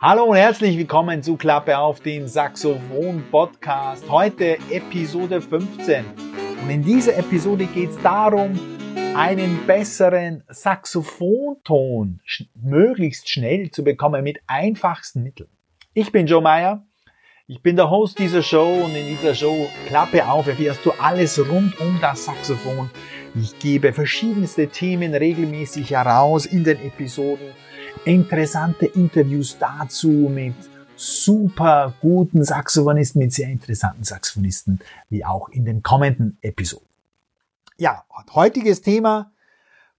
Hallo und herzlich willkommen zu Klappe auf den Saxophon Podcast. Heute Episode 15. Und in dieser Episode geht es darum, einen besseren Saxophonton sch möglichst schnell zu bekommen mit einfachsten Mitteln. Ich bin Joe Meyer. Ich bin der Host dieser Show und in dieser Show Klappe auf erfährst du alles rund um das Saxophon. Ich gebe verschiedenste Themen regelmäßig heraus in den Episoden interessante Interviews dazu mit super guten Saxophonisten, mit sehr interessanten Saxophonisten, wie auch in den kommenden Episoden. Ja, heutiges Thema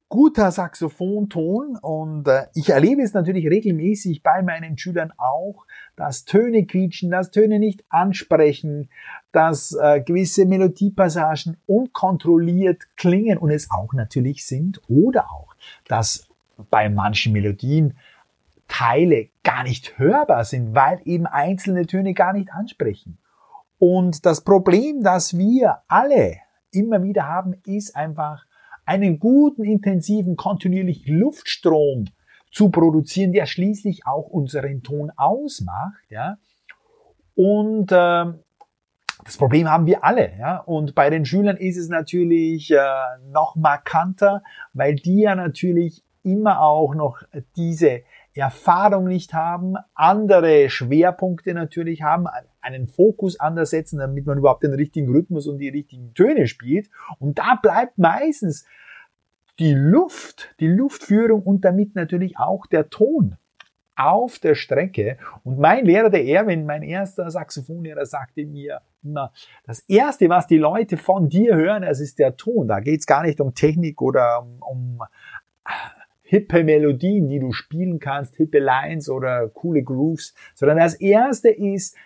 guter Saxophonton und äh, ich erlebe es natürlich regelmäßig bei meinen Schülern auch, dass Töne quietschen, dass Töne nicht ansprechen, dass äh, gewisse Melodiepassagen unkontrolliert klingen und es auch natürlich sind oder auch, dass bei manchen Melodien Teile gar nicht hörbar sind, weil eben einzelne Töne gar nicht ansprechen. Und das Problem, das wir alle immer wieder haben, ist einfach einen guten, intensiven, kontinuierlichen Luftstrom zu produzieren, der schließlich auch unseren Ton ausmacht. Ja? Und äh, das Problem haben wir alle. Ja? Und bei den Schülern ist es natürlich äh, noch markanter, weil die ja natürlich immer auch noch diese Erfahrung nicht haben, andere Schwerpunkte natürlich haben, einen Fokus anders setzen, damit man überhaupt den richtigen Rhythmus und die richtigen Töne spielt. Und da bleibt meistens die Luft, die Luftführung und damit natürlich auch der Ton auf der Strecke. Und mein Lehrer, der Erwin, mein erster Saxophonlehrer, sagte mir immer, das Erste, was die Leute von dir hören, das ist der Ton. Da geht's gar nicht um Technik oder um, um hippe Melodien, die du spielen kannst, hippe Lines oder coole Grooves, sondern das erste ist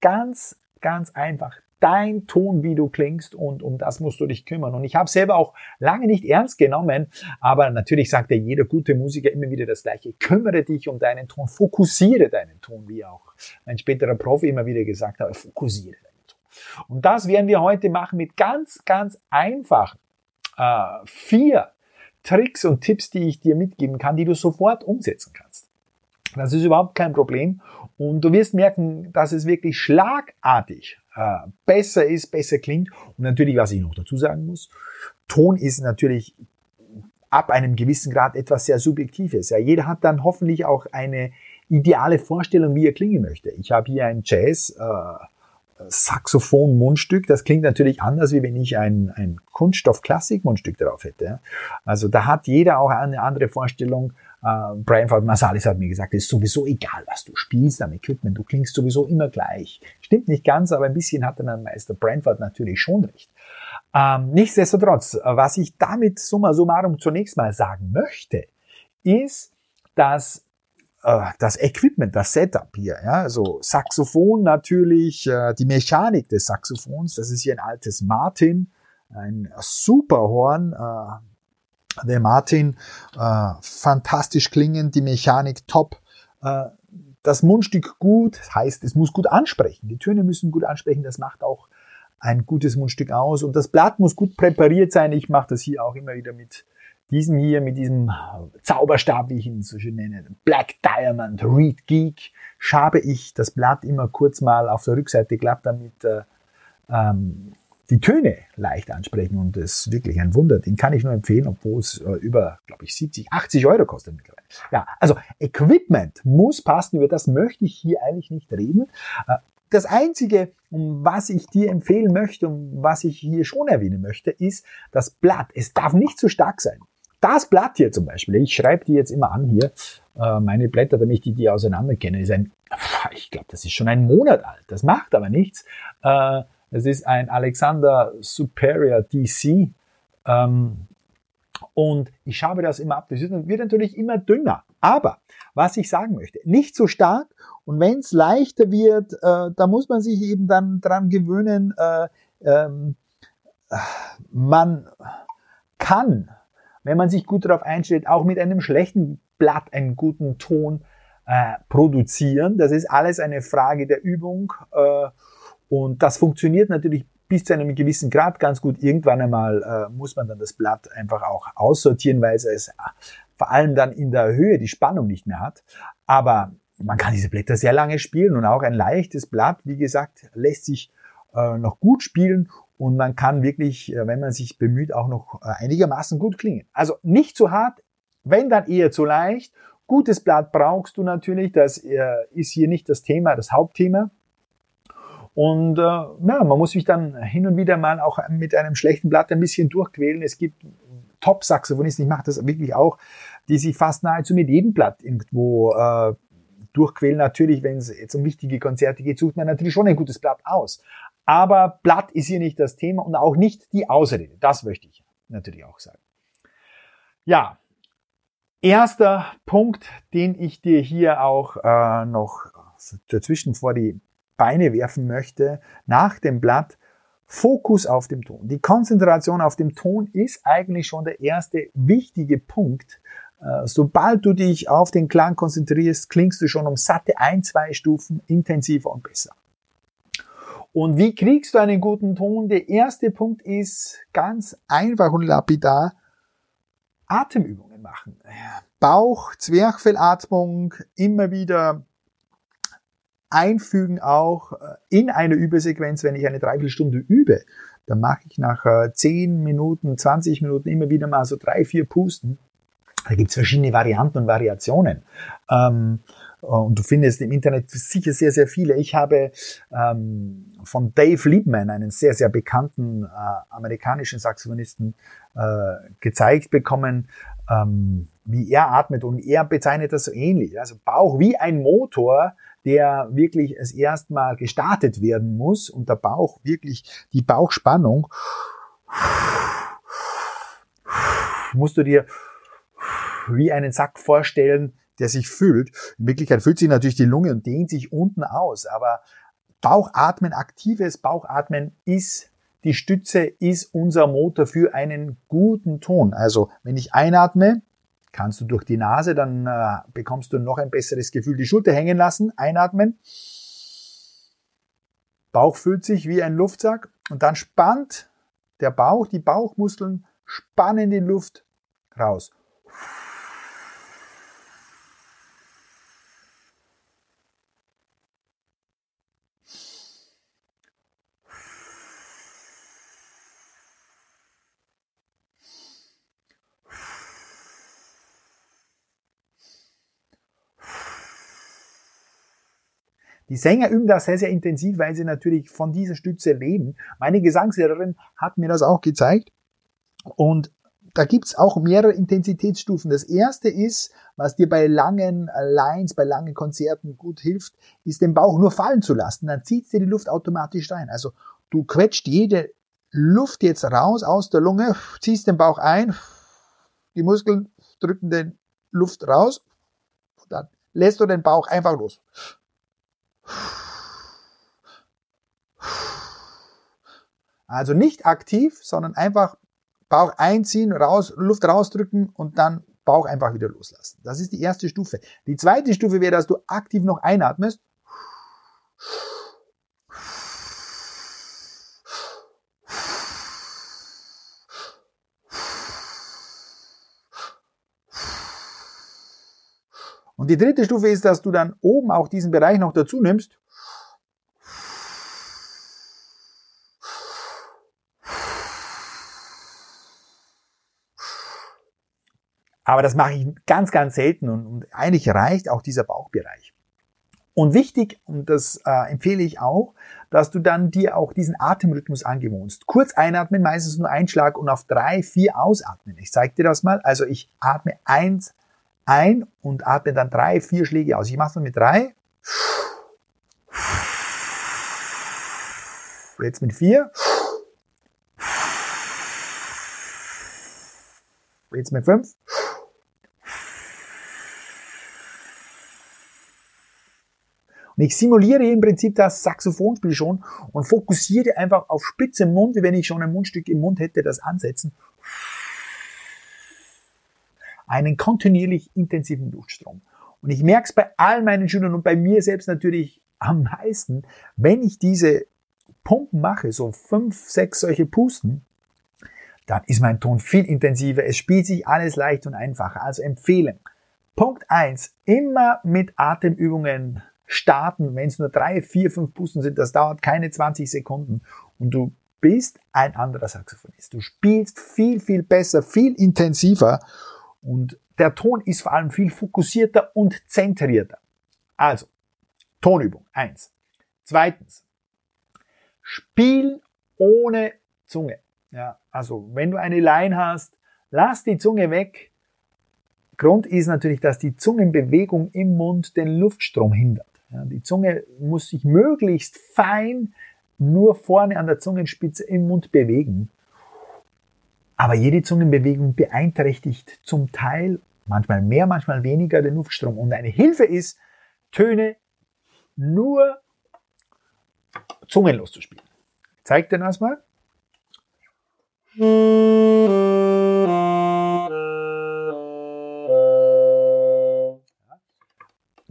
ganz, ganz einfach dein Ton, wie du klingst und um das musst du dich kümmern. Und ich habe selber auch lange nicht ernst genommen, aber natürlich sagt ja jeder gute Musiker immer wieder das Gleiche. Kümmere dich um deinen Ton, fokussiere deinen Ton, wie auch mein späterer Profi immer wieder gesagt hat, fokussiere deinen Ton. Und das werden wir heute machen mit ganz, ganz einfachen äh, vier Tricks und Tipps, die ich dir mitgeben kann, die du sofort umsetzen kannst. Das ist überhaupt kein Problem. Und du wirst merken, dass es wirklich schlagartig äh, besser ist, besser klingt. Und natürlich, was ich noch dazu sagen muss, Ton ist natürlich ab einem gewissen Grad etwas sehr Subjektives. Ja, jeder hat dann hoffentlich auch eine ideale Vorstellung, wie er klingen möchte. Ich habe hier ein Jazz, äh, Saxophon-Mundstück. Das klingt natürlich anders, wie wenn ich ein, ein Kunststoff-Klassik-Mundstück drauf hätte. Also da hat jeder auch eine andere Vorstellung. Äh, Brian Ford Marsalis hat mir gesagt, es ist sowieso egal, was du spielst am Equipment. Du klingst sowieso immer gleich. Stimmt nicht ganz, aber ein bisschen hat dann Meister Branford natürlich schon recht. Ähm, nichtsdestotrotz, was ich damit summa summarum zunächst mal sagen möchte, ist, dass das Equipment, das Setup hier, ja, also Saxophon natürlich, äh, die Mechanik des Saxophons, das ist hier ein altes Martin, ein super Horn, äh, der Martin, äh, fantastisch klingend, die Mechanik top, äh, das Mundstück gut, heißt, es muss gut ansprechen, die Töne müssen gut ansprechen, das macht auch ein gutes Mundstück aus und das Blatt muss gut präpariert sein, ich mache das hier auch immer wieder mit diesem hier mit diesem Zauberstab, wie ich ihn so schön nenne, Black Diamond Reed Geek, schabe ich das Blatt immer kurz mal auf der Rückseite glatt, damit äh, ähm, die Töne leicht ansprechen und das ist wirklich ein Wunder. Den kann ich nur empfehlen, obwohl es äh, über, glaube ich, 70, 80 Euro kostet mittlerweile. Ja, also Equipment muss passen, über das möchte ich hier eigentlich nicht reden. Äh, das Einzige, was ich dir empfehlen möchte und was ich hier schon erwähnen möchte, ist das Blatt. Es darf nicht zu stark sein. Das Blatt hier zum Beispiel, ich schreibe die jetzt immer an hier, äh, meine Blätter, damit ich die, die auseinander ist ein, ich glaube, das ist schon ein Monat alt. Das macht aber nichts. Äh, es ist ein Alexander Superior DC. Ähm, und ich schabe das immer ab. Das wird natürlich immer dünner. Aber was ich sagen möchte, nicht so stark. Und wenn es leichter wird, äh, da muss man sich eben dann dran gewöhnen. Äh, ähm, man kann wenn man sich gut darauf einstellt, auch mit einem schlechten Blatt einen guten Ton äh, produzieren. Das ist alles eine Frage der Übung äh, und das funktioniert natürlich bis zu einem gewissen Grad ganz gut. Irgendwann einmal äh, muss man dann das Blatt einfach auch aussortieren, weil es äh, vor allem dann in der Höhe die Spannung nicht mehr hat. Aber man kann diese Blätter sehr lange spielen und auch ein leichtes Blatt, wie gesagt, lässt sich äh, noch gut spielen und man kann wirklich, äh, wenn man sich bemüht, auch noch äh, einigermaßen gut klingen. Also nicht zu hart, wenn dann eher zu leicht. Gutes Blatt brauchst du natürlich, das äh, ist hier nicht das Thema, das Hauptthema. Und äh, ja, man muss sich dann hin und wieder mal auch mit einem schlechten Blatt ein bisschen durchquälen. Es gibt Top-Saxophonisten, ich mache das wirklich auch, die sich fast nahezu mit jedem Blatt irgendwo äh, durchquälen. Natürlich, wenn es jetzt um wichtige Konzerte geht, sucht man natürlich schon ein gutes Blatt aus. Aber Blatt ist hier nicht das Thema und auch nicht die Ausrede. Das möchte ich natürlich auch sagen. Ja, erster Punkt, den ich dir hier auch äh, noch dazwischen vor die Beine werfen möchte, nach dem Blatt, Fokus auf dem Ton. Die Konzentration auf dem Ton ist eigentlich schon der erste wichtige Punkt. Äh, sobald du dich auf den Klang konzentrierst, klingst du schon um satte ein, zwei Stufen intensiver und besser. Und wie kriegst du einen guten Ton? Der erste Punkt ist ganz einfach und lapidar. Atemübungen machen. Bauch, Zwerchfellatmung, immer wieder einfügen auch äh, in eine Übersequenz, wenn ich eine Dreiviertelstunde übe, dann mache ich nach 10 äh, Minuten, 20 Minuten immer wieder mal so drei, vier Pusten. Da gibt's verschiedene Varianten und Variationen. Ähm, und du findest im Internet sicher sehr, sehr viele. Ich habe ähm, von Dave Liebman, einen sehr, sehr bekannten äh, amerikanischen Saxophonisten, äh, gezeigt bekommen, ähm, wie er atmet. Und er bezeichnet das so ähnlich. Also Bauch wie ein Motor, der wirklich es erstmal gestartet werden muss und der Bauch wirklich die Bauchspannung musst du dir wie einen Sack vorstellen, der sich füllt. In Wirklichkeit füllt sich natürlich die Lunge und dehnt sich unten aus, aber Bauchatmen, aktives Bauchatmen ist die Stütze, ist unser Motor für einen guten Ton. Also wenn ich einatme, kannst du durch die Nase, dann äh, bekommst du noch ein besseres Gefühl. Die Schulter hängen lassen, einatmen. Bauch füllt sich wie ein Luftsack und dann spannt der Bauch, die Bauchmuskeln spannen die Luft raus. Die Sänger üben das sehr, sehr intensiv, weil sie natürlich von dieser Stütze leben. Meine Gesangslehrerin hat mir das auch gezeigt. Und da gibt's auch mehrere Intensitätsstufen. Das erste ist, was dir bei langen Lines, bei langen Konzerten gut hilft, ist den Bauch nur fallen zu lassen. Dann zieht dir die Luft automatisch rein. Also du quetscht jede Luft jetzt raus aus der Lunge, ziehst den Bauch ein, die Muskeln drücken den Luft raus dann lässt du den Bauch einfach los. Also nicht aktiv, sondern einfach Bauch einziehen, raus, Luft rausdrücken und dann Bauch einfach wieder loslassen. Das ist die erste Stufe. Die zweite Stufe wäre, dass du aktiv noch einatmest. Die dritte Stufe ist, dass du dann oben auch diesen Bereich noch dazu nimmst. Aber das mache ich ganz, ganz selten und, und eigentlich reicht auch dieser Bauchbereich. Und wichtig, und das äh, empfehle ich auch, dass du dann dir auch diesen Atemrhythmus angewohnst. Kurz einatmen, meistens nur ein Schlag und auf drei, vier ausatmen. Ich zeige dir das mal. Also ich atme eins, ein und atme dann drei, vier Schläge aus. Ich mache es mit drei. Jetzt mit vier. Jetzt mit fünf. Und ich simuliere im Prinzip das Saxophonspiel schon und fokussiere einfach auf spitze Mund, wie wenn ich schon ein Mundstück im Mund hätte, das ansetzen einen kontinuierlich intensiven Luftstrom. Und ich merke es bei all meinen Schülern und bei mir selbst natürlich am meisten, wenn ich diese Pumpen mache, so fünf, sechs solche Pusten, dann ist mein Ton viel intensiver. Es spielt sich alles leicht und einfacher. Also empfehlen. Punkt eins: Immer mit Atemübungen starten, wenn es nur drei, vier, fünf Pusten sind. Das dauert keine 20 Sekunden und du bist ein anderer Saxophonist. Du spielst viel, viel besser, viel intensiver und der Ton ist vor allem viel fokussierter und zentrierter. Also, Tonübung eins. Zweitens, Spiel ohne Zunge. Ja, also wenn du eine Line hast, lass die Zunge weg. Grund ist natürlich, dass die Zungenbewegung im Mund den Luftstrom hindert. Ja, die Zunge muss sich möglichst fein nur vorne an der Zungenspitze im Mund bewegen. Aber jede Zungenbewegung beeinträchtigt zum Teil, manchmal mehr, manchmal weniger, den Luftstrom. Und eine Hilfe ist, Töne nur zungenlos zu spielen. Zeig dir das mal.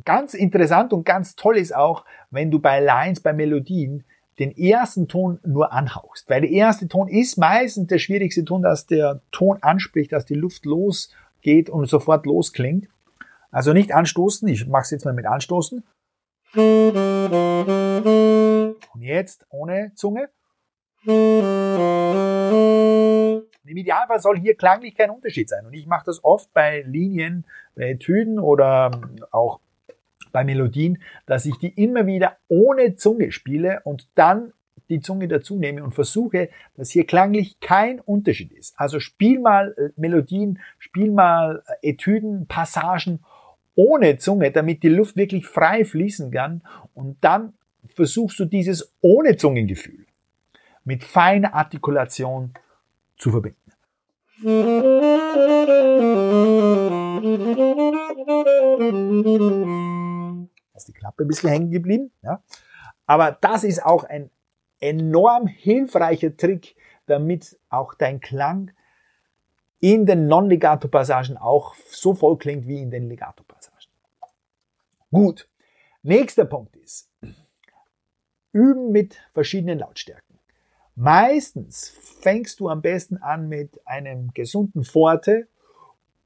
Ganz interessant und ganz toll ist auch, wenn du bei Lines, bei Melodien den ersten Ton nur anhauchst. Weil der erste Ton ist meistens der schwierigste Ton, dass der Ton anspricht, dass die Luft losgeht und sofort losklingt. Also nicht anstoßen, ich mache es jetzt mal mit anstoßen. Und jetzt ohne Zunge. Im Idealfall soll hier klanglich kein Unterschied sein. Und ich mache das oft bei Linien, bei Etüden oder auch bei Melodien, dass ich die immer wieder ohne Zunge spiele und dann die Zunge dazu nehme und versuche, dass hier klanglich kein Unterschied ist. Also spiel mal äh, Melodien, spiel mal äh, Etüden, Passagen ohne Zunge, damit die Luft wirklich frei fließen kann und dann versuchst du dieses ohne Zungengefühl mit feiner Artikulation zu verbinden. Ist die Klappe ein bisschen hängen geblieben. Ja. Aber das ist auch ein enorm hilfreicher Trick, damit auch dein Klang in den Non-Legato-Passagen auch so voll klingt wie in den Legato-Passagen. Gut. Nächster Punkt ist, üben mit verschiedenen Lautstärken. Meistens fängst du am besten an mit einem gesunden Forte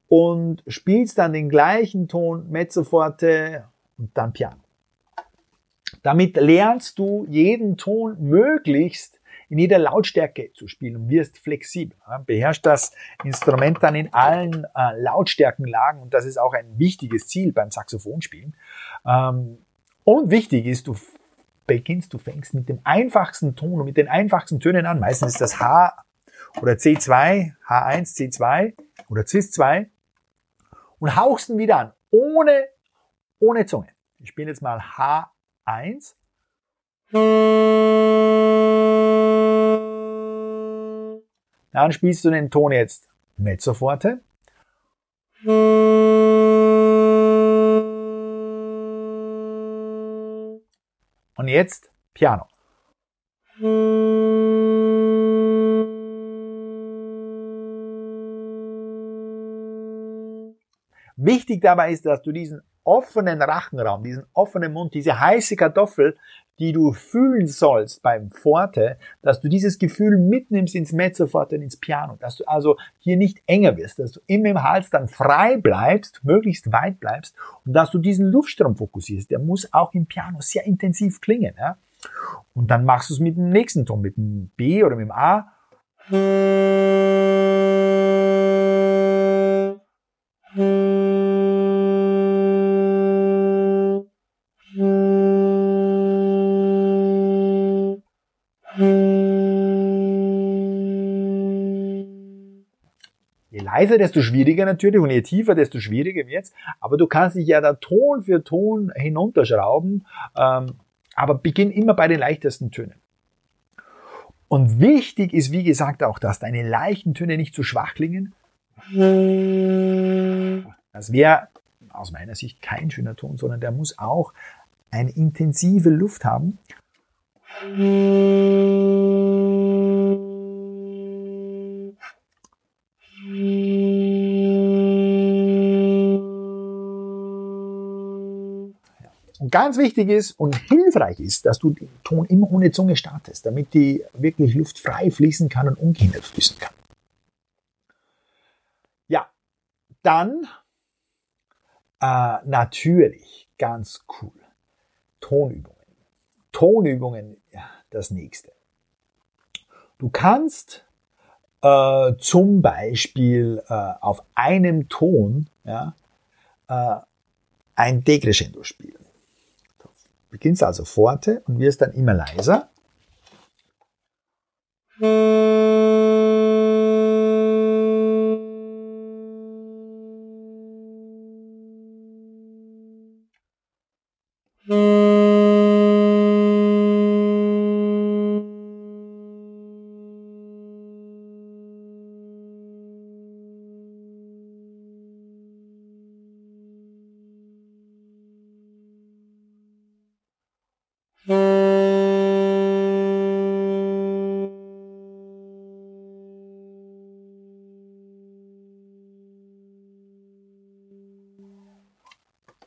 und spielst dann den gleichen Ton Mezzoforte und dann Piano. Damit lernst du jeden Ton möglichst in jeder Lautstärke zu spielen und wirst flexibel. Beherrschst das Instrument dann in allen äh, Lautstärkenlagen und das ist auch ein wichtiges Ziel beim Saxophonspielen. Ähm, und wichtig ist, du beginnst, du fängst mit dem einfachsten Ton und mit den einfachsten Tönen an. Meistens ist das H oder C2, H1, C2 oder Cis2 und hauchst ihn wieder an, ohne ohne Zunge. Ich spiele jetzt mal H1. Dann spielst du den Ton jetzt Mezzoforte. Und jetzt Piano. Wichtig dabei ist, dass du diesen offenen Rachenraum, diesen offenen Mund, diese heiße Kartoffel, die du fühlen sollst beim Forte, dass du dieses Gefühl mitnimmst ins Mezzoforte und ins Piano, dass du also hier nicht enger wirst, dass du immer im Hals dann frei bleibst, möglichst weit bleibst und dass du diesen Luftstrom fokussierst. Der muss auch im Piano sehr intensiv klingen. Ja? Und dann machst du es mit dem nächsten Ton, mit dem B oder mit dem A. leiser, desto schwieriger natürlich und je tiefer, desto schwieriger wird's. Aber du kannst dich ja da Ton für Ton hinunterschrauben, ähm, aber beginn immer bei den leichtesten Tönen. Und wichtig ist, wie gesagt, auch, dass deine leichten Töne nicht zu schwach klingen. Das wäre aus meiner Sicht kein schöner Ton, sondern der muss auch eine intensive Luft haben. Ganz wichtig ist und hilfreich ist, dass du den Ton immer ohne Zunge startest, damit die wirklich Luft frei fließen kann und ungehindert fließen kann. Ja, dann Äh, natürlich, ganz cool. Tonübungen. Tonübungen, ja, das nächste. Du kannst äh, zum Beispiel äh, auf einem Ton ja, äh, ein Decrescendo spielen. Beginnst also Forte und wirst dann immer leiser.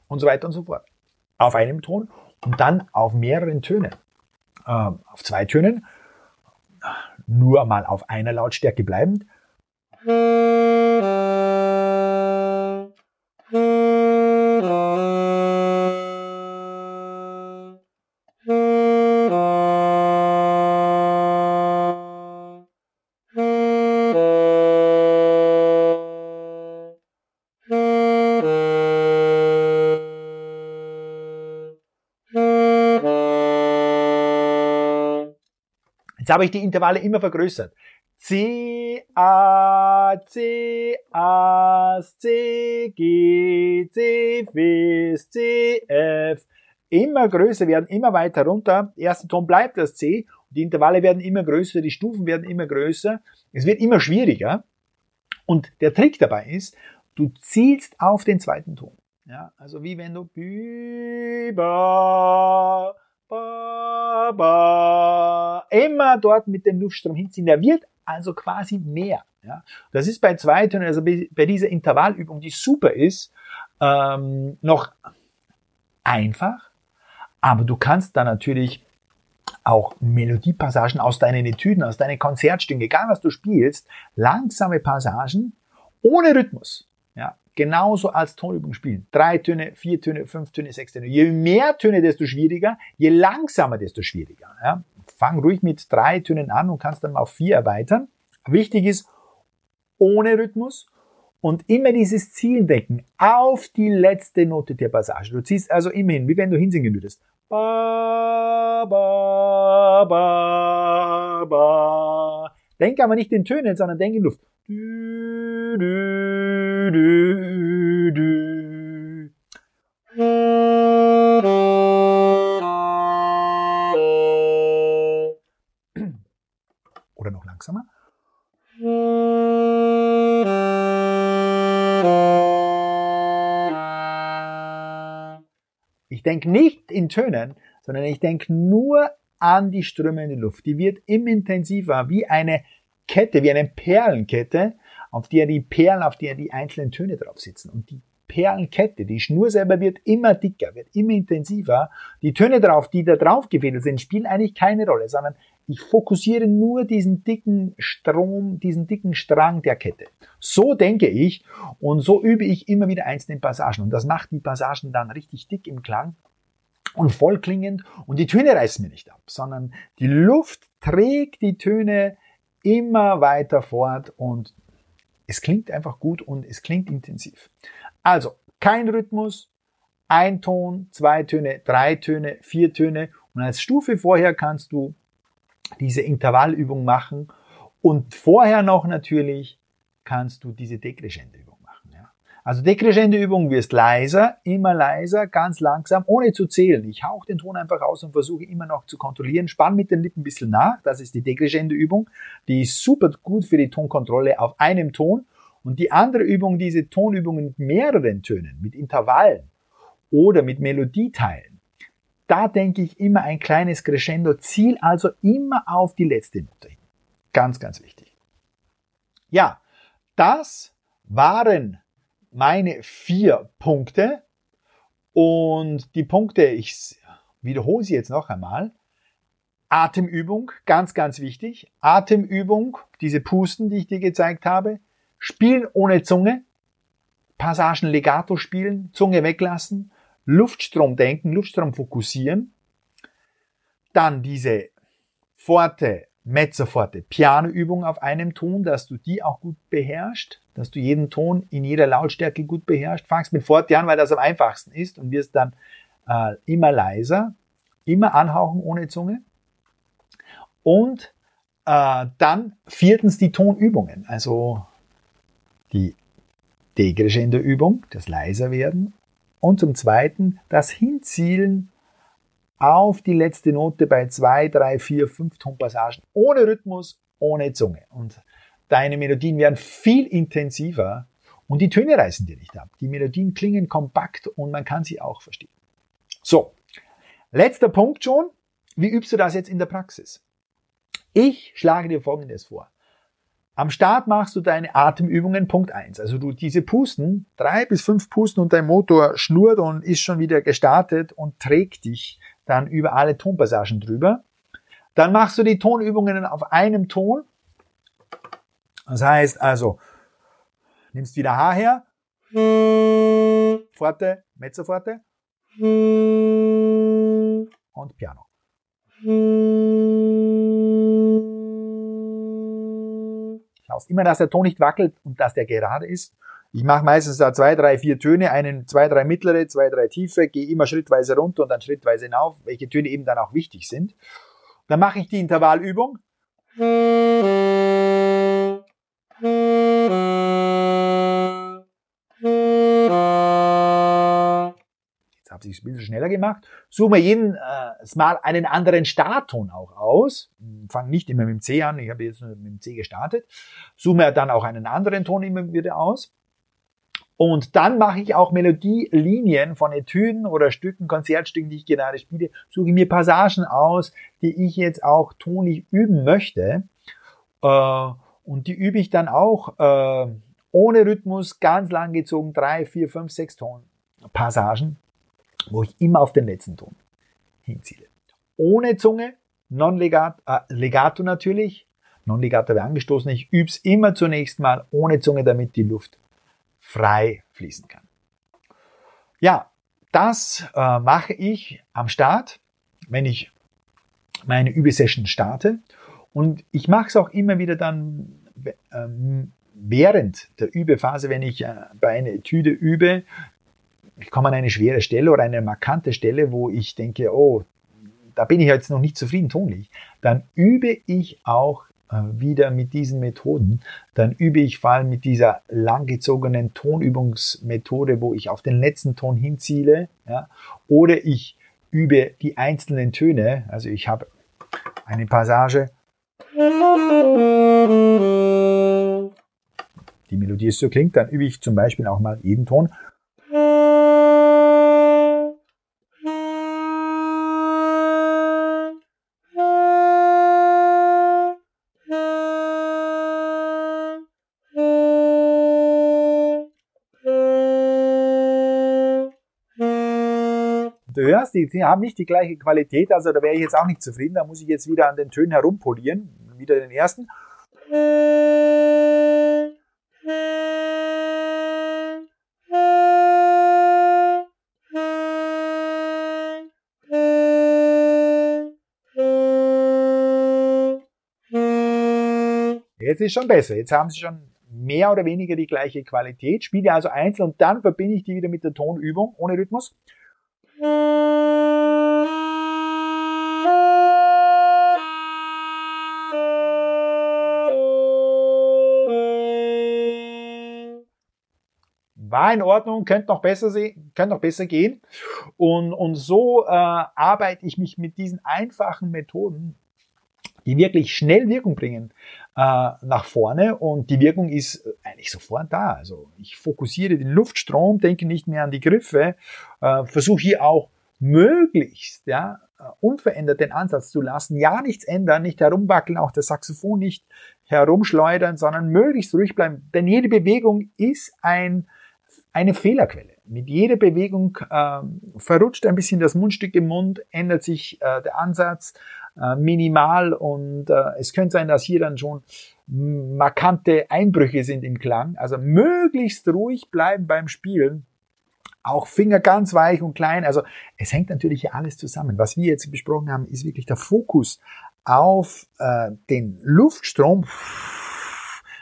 Und so weiter und so fort. Auf einem Ton und dann auf mehreren Tönen. Ähm, auf zwei Tönen, nur mal auf einer Lautstärke bleibend. Jetzt habe ich die Intervalle immer vergrößert. C, A, C, A, C, G, C, F, C, F. Immer größer werden, immer weiter runter. Der erste Ton bleibt das C. Die Intervalle werden immer größer, die Stufen werden immer größer. Es wird immer schwieriger. Und der Trick dabei ist, du zielst auf den zweiten Ton. Ja, also wie wenn du über ba, ba, immer dort mit dem Luftstrom hinziehen. Der wird also quasi mehr. Ja? Das ist bei Zweitönen, also bei dieser Intervallübung, die super ist, ähm, noch einfach, aber du kannst da natürlich auch Melodiepassagen aus deinen Etüden, aus deinen Konzertstücken, egal was du spielst, langsame Passagen ohne Rhythmus. Genauso als Tonübung spielen. Drei Töne, vier Töne, fünf Töne, sechs Töne. Je mehr Töne, desto schwieriger. Je langsamer, desto schwieriger. Ja? Fang ruhig mit drei Tönen an und kannst dann auf vier erweitern. Wichtig ist, ohne Rhythmus und immer dieses Ziel decken auf die letzte Note der Passage. Du ziehst also immer hin, wie wenn du hinsingen würdest. Ba, ba, ba, ba. Denk aber nicht in Tönen, sondern denk in Luft. Du, du, du. Oder noch langsamer. Ich denke nicht in Tönen, sondern ich denke nur an die strömende Luft. Die wird immer intensiver, wie eine Kette, wie eine Perlenkette, auf der die Perlen, auf der die einzelnen Töne drauf sitzen. Und die Perlenkette, die Schnur selber wird immer dicker, wird immer intensiver. Die Töne drauf, die da drauf gefädelt sind, spielen eigentlich keine Rolle, sondern ich fokussiere nur diesen dicken Strom, diesen dicken Strang der Kette. So denke ich und so übe ich immer wieder einzelne Passagen. Und das macht die Passagen dann richtig dick im Klang und vollklingend und die Töne reißen mir nicht ab, sondern die Luft trägt die Töne immer weiter fort und es klingt einfach gut und es klingt intensiv. Also kein Rhythmus, ein Ton, zwei Töne, drei Töne, vier Töne und als Stufe vorher kannst du diese Intervallübung machen und vorher noch natürlich kannst du diese Decrescendo-Übung also dekrescente Übung wirst leiser, immer leiser, ganz langsam, ohne zu zählen. Ich hauche den Ton einfach aus und versuche immer noch zu kontrollieren. Spann mit den Lippen ein bisschen nach. Das ist die dekrescente Übung. Die ist super gut für die Tonkontrolle auf einem Ton. Und die andere Übung, diese Tonübungen mit mehreren Tönen, mit Intervallen oder mit Melodieteilen, da denke ich immer ein kleines Crescendo. Ziel also immer auf die letzte Note hin. Ganz, ganz wichtig. Ja, das waren meine vier Punkte. Und die Punkte, ich wiederhole sie jetzt noch einmal. Atemübung, ganz, ganz wichtig. Atemübung, diese Pusten, die ich dir gezeigt habe. Spielen ohne Zunge. Passagen Legato spielen, Zunge weglassen, Luftstrom denken, Luftstrom fokussieren, dann diese Forte, Mezzoforte, Pianoübung auf einem Ton, dass du die auch gut beherrschst, dass du jeden Ton in jeder Lautstärke gut beherrschst. Fangst mit Forte an, weil das am einfachsten ist und wirst dann äh, immer leiser, immer anhauchen ohne Zunge. Und äh, dann viertens die Tonübungen, also die Degrescendo Übung, das leiser werden und zum zweiten das Hinzielen auf die letzte Note bei zwei, drei, vier, fünf Tonpassagen ohne Rhythmus, ohne Zunge. Und deine Melodien werden viel intensiver und die Töne reißen dir nicht ab. Die Melodien klingen kompakt und man kann sie auch verstehen. So, letzter Punkt schon. Wie übst du das jetzt in der Praxis? Ich schlage dir Folgendes vor. Am Start machst du deine Atemübungen Punkt eins. Also du diese Pusten, drei bis fünf Pusten und dein Motor schnurrt und ist schon wieder gestartet und trägt dich dann über alle Tonpassagen drüber. Dann machst du die Tonübungen auf einem Ton. Das heißt also, nimmst wieder H her, Forte, Mezzo Forte und Piano. Schaust immer, dass der Ton nicht wackelt und dass der gerade ist. Ich mache meistens da zwei, drei, vier Töne, einen, zwei, drei mittlere, zwei, drei tiefe, gehe immer schrittweise runter und dann schrittweise hinauf, welche Töne eben dann auch wichtig sind. Dann mache ich die Intervallübung. habe ich es ein bisschen schneller gemacht. Suche mir jeden äh, Mal einen anderen Startton auch aus. Fange nicht immer mit dem C an, ich habe jetzt mit dem C gestartet. Suche dann auch einen anderen Ton immer wieder aus. Und dann mache ich auch Melodielinien von Etüden oder Stücken, Konzertstücken, die ich gerade spiele, suche mir Passagen aus, die ich jetzt auch tonlich üben möchte. Äh, und die übe ich dann auch äh, ohne Rhythmus, ganz lang gezogen, drei, vier, fünf, sechs Ton Passagen wo ich immer auf den letzten Ton hinziele. Ohne Zunge, non-legato, äh, legato natürlich, non-legato wäre angestoßen, ich üb's immer zunächst mal ohne Zunge, damit die Luft frei fließen kann. Ja, das äh, mache ich am Start, wenn ich meine Übesession starte. Und ich mache es auch immer wieder dann ähm, während der Übephase, wenn ich äh, bei einer Etüde übe, ich komme an eine schwere Stelle oder eine markante Stelle, wo ich denke, oh, da bin ich jetzt noch nicht zufrieden tonlich, dann übe ich auch wieder mit diesen Methoden. Dann übe ich vor allem mit dieser langgezogenen Tonübungsmethode, wo ich auf den letzten Ton hinziele, ja, oder ich übe die einzelnen Töne. Also ich habe eine Passage. Die Melodie ist so klingt, dann übe ich zum Beispiel auch mal jeden Ton. Hörst, die, die haben nicht die gleiche Qualität, also da wäre ich jetzt auch nicht zufrieden. Da muss ich jetzt wieder an den Tönen herumpolieren. Wieder den ersten. Jetzt ist schon besser. Jetzt haben sie schon mehr oder weniger die gleiche Qualität. Spiele also einzeln und dann verbinde ich die wieder mit der Tonübung ohne Rhythmus. War in Ordnung, könnte noch besser könnte noch besser gehen. Und, und so äh, arbeite ich mich mit diesen einfachen Methoden, die wirklich schnell Wirkung bringen, äh, nach vorne. Und die Wirkung ist eigentlich sofort da. Also ich fokussiere den Luftstrom, denke nicht mehr an die Griffe, äh, versuche hier auch möglichst ja, unverändert den Ansatz zu lassen, ja nichts ändern, nicht herumwackeln, auch das Saxophon nicht herumschleudern, sondern möglichst ruhig bleiben. Denn jede Bewegung ist ein eine Fehlerquelle. Mit jeder Bewegung äh, verrutscht ein bisschen das Mundstück im Mund, ändert sich äh, der Ansatz äh, minimal und äh, es könnte sein, dass hier dann schon markante Einbrüche sind im Klang. Also möglichst ruhig bleiben beim Spielen. Auch Finger ganz weich und klein. Also es hängt natürlich hier alles zusammen. Was wir jetzt besprochen haben, ist wirklich der Fokus auf äh, den Luftstrom,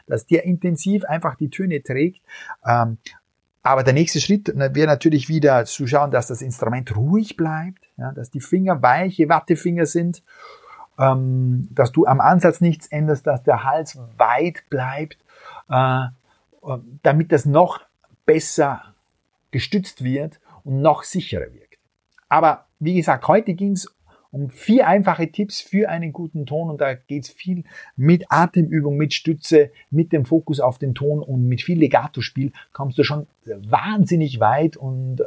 dass der intensiv einfach die Töne trägt. Ähm, aber der nächste Schritt wäre natürlich wieder zu schauen, dass das Instrument ruhig bleibt, ja, dass die Finger weiche Wattefinger sind, ähm, dass du am Ansatz nichts änderst, dass der Hals weit bleibt, äh, damit das noch besser gestützt wird und noch sicherer wirkt. Aber wie gesagt, heute ging es um vier einfache Tipps für einen guten Ton und da geht's viel mit Atemübung, mit Stütze, mit dem Fokus auf den Ton und mit viel Legato-Spiel kommst du schon wahnsinnig weit und äh,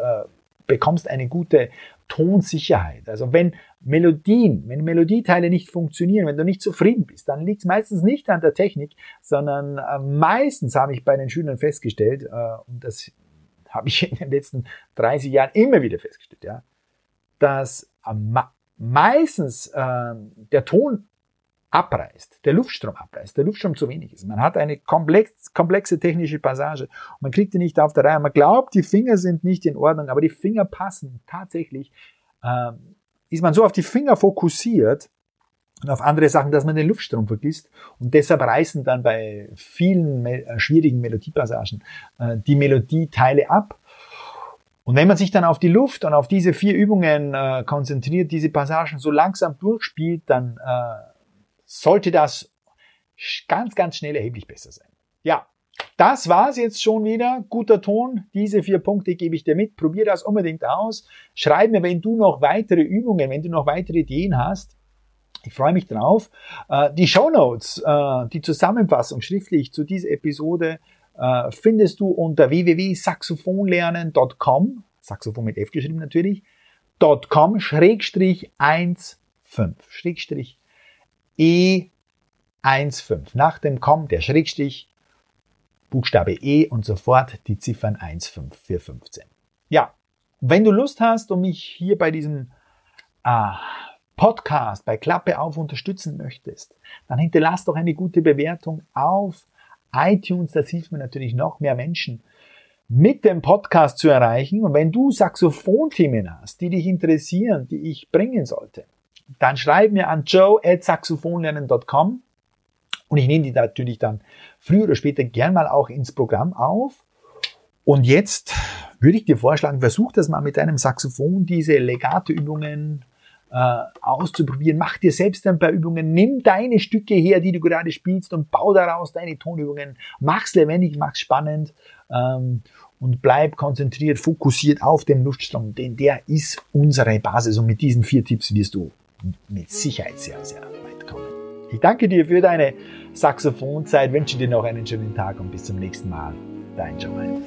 bekommst eine gute Tonsicherheit. Also wenn Melodien, wenn Melodieteile nicht funktionieren, wenn du nicht zufrieden bist, dann liegt es meistens nicht an der Technik, sondern äh, meistens habe ich bei den Schülern festgestellt, äh, und das habe ich in den letzten 30 Jahren immer wieder festgestellt, ja, dass meistens äh, der Ton abreißt, der Luftstrom abreißt, der Luftstrom zu wenig ist. Man hat eine komplex, komplexe technische Passage und man kriegt die nicht auf der Reihe. Man glaubt, die Finger sind nicht in Ordnung, aber die Finger passen tatsächlich. Äh, ist man so auf die Finger fokussiert und auf andere Sachen, dass man den Luftstrom vergisst und deshalb reißen dann bei vielen äh, schwierigen Melodiepassagen äh, die Melodieteile ab und wenn man sich dann auf die Luft und auf diese vier Übungen äh, konzentriert, diese Passagen so langsam durchspielt, dann äh, sollte das ganz, ganz schnell erheblich besser sein. Ja, das war's jetzt schon wieder. Guter Ton. Diese vier Punkte gebe ich dir mit. Probier das unbedingt aus. Schreib mir, wenn du noch weitere Übungen, wenn du noch weitere Ideen hast. Ich freue mich drauf. Äh, die Show Notes, äh, die Zusammenfassung schriftlich zu dieser Episode äh, findest du unter www.saxophonlernen.com, Saxophon mit F geschrieben natürlich, .com schrägstrich 15, schrägstrich E15. Nach dem com der Schrägstrich, Buchstabe E und sofort die Ziffern 15 für 15. Ja, wenn du Lust hast und mich hier bei diesem äh, Podcast bei Klappe auf unterstützen möchtest, dann hinterlass doch eine gute Bewertung auf iTunes, das hilft mir natürlich noch mehr Menschen mit dem Podcast zu erreichen. Und wenn du Saxophonthemen hast, die dich interessieren, die ich bringen sollte, dann schreib mir an joe.saxophonlernen.com und ich nehme die natürlich dann früher oder später gern mal auch ins Programm auf. Und jetzt würde ich dir vorschlagen, versuch das mal mit deinem Saxophon, diese Legato-Übungen äh, auszuprobieren. Mach dir selbst ein paar Übungen. Nimm deine Stücke her, die du gerade spielst und bau daraus deine Tonübungen. Mach's lebendig, mach's spannend ähm, und bleib konzentriert, fokussiert auf den Luftstrom, denn der ist unsere Basis. Und mit diesen vier Tipps wirst du mit Sicherheit sehr, sehr weit kommen. Ich danke dir für deine Saxophonzeit, wünsche dir noch einen schönen Tag und bis zum nächsten Mal. Dein Jamal.